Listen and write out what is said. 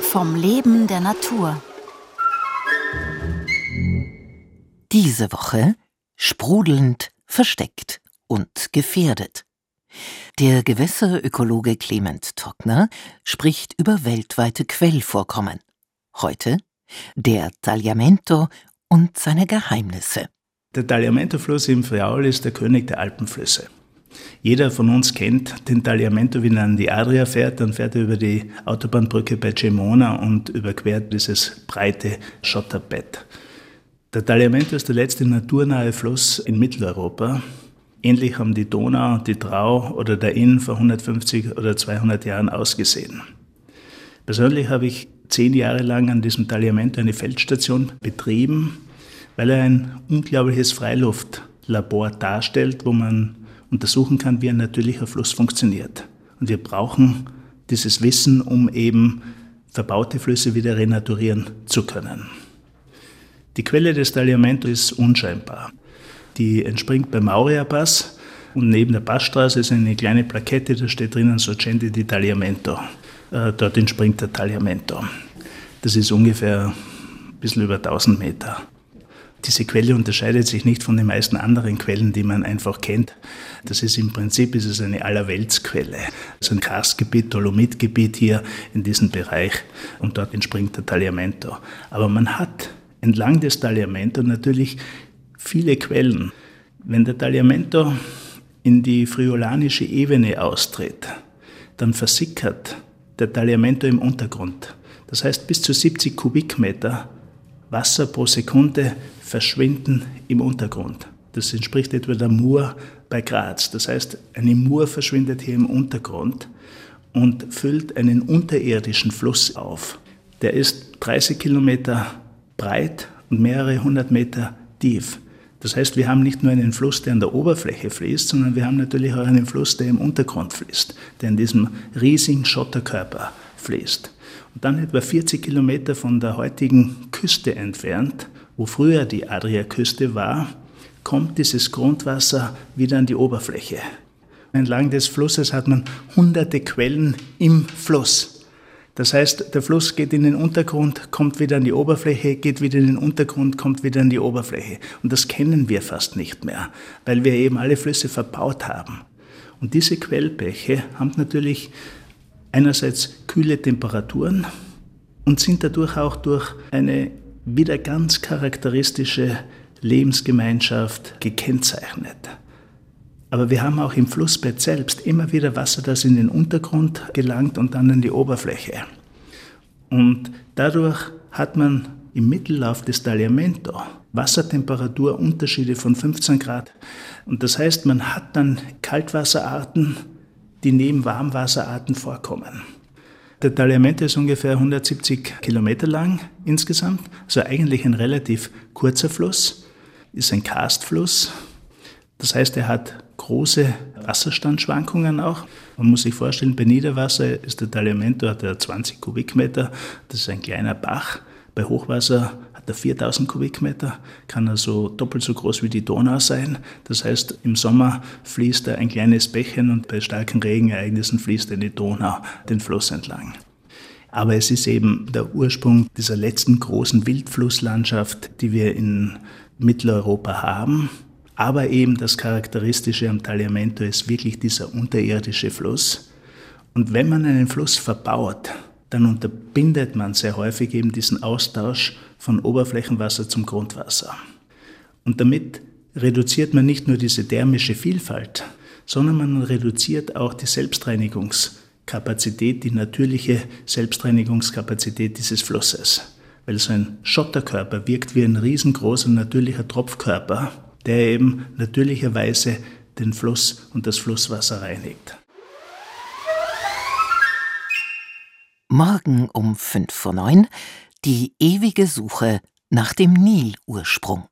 Vom Leben der Natur. Diese Woche sprudelnd, versteckt und gefährdet. Der Gewässerökologe Clement Trockner spricht über weltweite Quellvorkommen. Heute der Tagliamento und seine Geheimnisse. Der Tagliamento-Fluss im Friaul ist der König der Alpenflüsse. Jeder von uns kennt den Tagliamento, wenn er an die Adria fährt, dann fährt er über die Autobahnbrücke bei Gemona und überquert dieses breite Schotterbett. Der Tagliamento ist der letzte naturnahe Fluss in Mitteleuropa. Ähnlich haben die Donau, die Trau oder der Inn vor 150 oder 200 Jahren ausgesehen. Persönlich habe ich zehn Jahre lang an diesem Tagliamento eine Feldstation betrieben, weil er ein unglaubliches Freiluftlabor darstellt, wo man untersuchen kann, wie ein natürlicher Fluss funktioniert. Und wir brauchen dieses Wissen, um eben verbaute Flüsse wieder renaturieren zu können. Die Quelle des Tagliamento ist unscheinbar. Die entspringt beim Maurierpass und neben der Passstraße ist eine kleine Plakette, da steht drinnen Sorgente di Tagliamento. Äh, dort entspringt der Tagliamento. Das ist ungefähr ein bisschen über 1000 Meter. Diese Quelle unterscheidet sich nicht von den meisten anderen Quellen, die man einfach kennt. Das ist im Prinzip ist es eine Allerweltsquelle. Es ist ein Karstgebiet, Dolomitgebiet hier in diesem Bereich und dort entspringt der Tagliamento. Aber man hat entlang des Tagliamento natürlich viele Quellen. Wenn der Tagliamento in die friulanische Ebene austritt, dann versickert der Tagliamento im Untergrund. Das heißt, bis zu 70 Kubikmeter Wasser pro Sekunde verschwinden im Untergrund. Das entspricht etwa der Mur bei Graz. Das heißt, eine Mur verschwindet hier im Untergrund und füllt einen unterirdischen Fluss auf. Der ist 30 Kilometer breit und mehrere hundert Meter tief. Das heißt, wir haben nicht nur einen Fluss, der an der Oberfläche fließt, sondern wir haben natürlich auch einen Fluss, der im Untergrund fließt, der in diesem riesigen Schotterkörper fließt. Und dann etwa 40 Kilometer von der heutigen Küste entfernt, wo früher die Adriaküste war, kommt dieses Grundwasser wieder an die Oberfläche. Entlang des Flusses hat man hunderte Quellen im Fluss. Das heißt, der Fluss geht in den Untergrund, kommt wieder an die Oberfläche, geht wieder in den Untergrund, kommt wieder an die Oberfläche. Und das kennen wir fast nicht mehr, weil wir eben alle Flüsse verbaut haben. Und diese Quellbäche haben natürlich einerseits kühle Temperaturen und sind dadurch auch durch eine wieder ganz charakteristische Lebensgemeinschaft gekennzeichnet. Aber wir haben auch im Flussbett selbst immer wieder Wasser, das in den Untergrund gelangt und dann in die Oberfläche. Und dadurch hat man im Mittellauf des Tagliamento Wassertemperaturunterschiede von 15 Grad. Und das heißt, man hat dann Kaltwasserarten, die neben Warmwasserarten vorkommen. Der Tagliamento ist ungefähr 170 Kilometer lang insgesamt, also eigentlich ein relativ kurzer Fluss, ist ein Karstfluss. Das heißt, er hat große Wasserstandschwankungen auch. Man muss sich vorstellen, bei Niederwasser ist der Tagliamento hat er 20 Kubikmeter, das ist ein kleiner Bach. Bei Hochwasser hat er 4000 Kubikmeter, kann also doppelt so groß wie die Donau sein. Das heißt, im Sommer fließt er ein kleines Bächen und bei starken Regenereignissen fließt eine Donau den Fluss entlang. Aber es ist eben der Ursprung dieser letzten großen Wildflusslandschaft, die wir in Mitteleuropa haben. Aber eben das Charakteristische am Tagliamento ist wirklich dieser unterirdische Fluss. Und wenn man einen Fluss verbaut, dann unterbindet man sehr häufig eben diesen Austausch von Oberflächenwasser zum Grundwasser. Und damit reduziert man nicht nur diese thermische Vielfalt, sondern man reduziert auch die Selbstreinigungskapazität, die natürliche Selbstreinigungskapazität dieses Flusses. Weil so ein Schotterkörper wirkt wie ein riesengroßer natürlicher Tropfkörper der eben natürlicherweise den Fluss und das Flusswasser reinigt. Morgen um fünf vor neun die ewige Suche nach dem Nilursprung.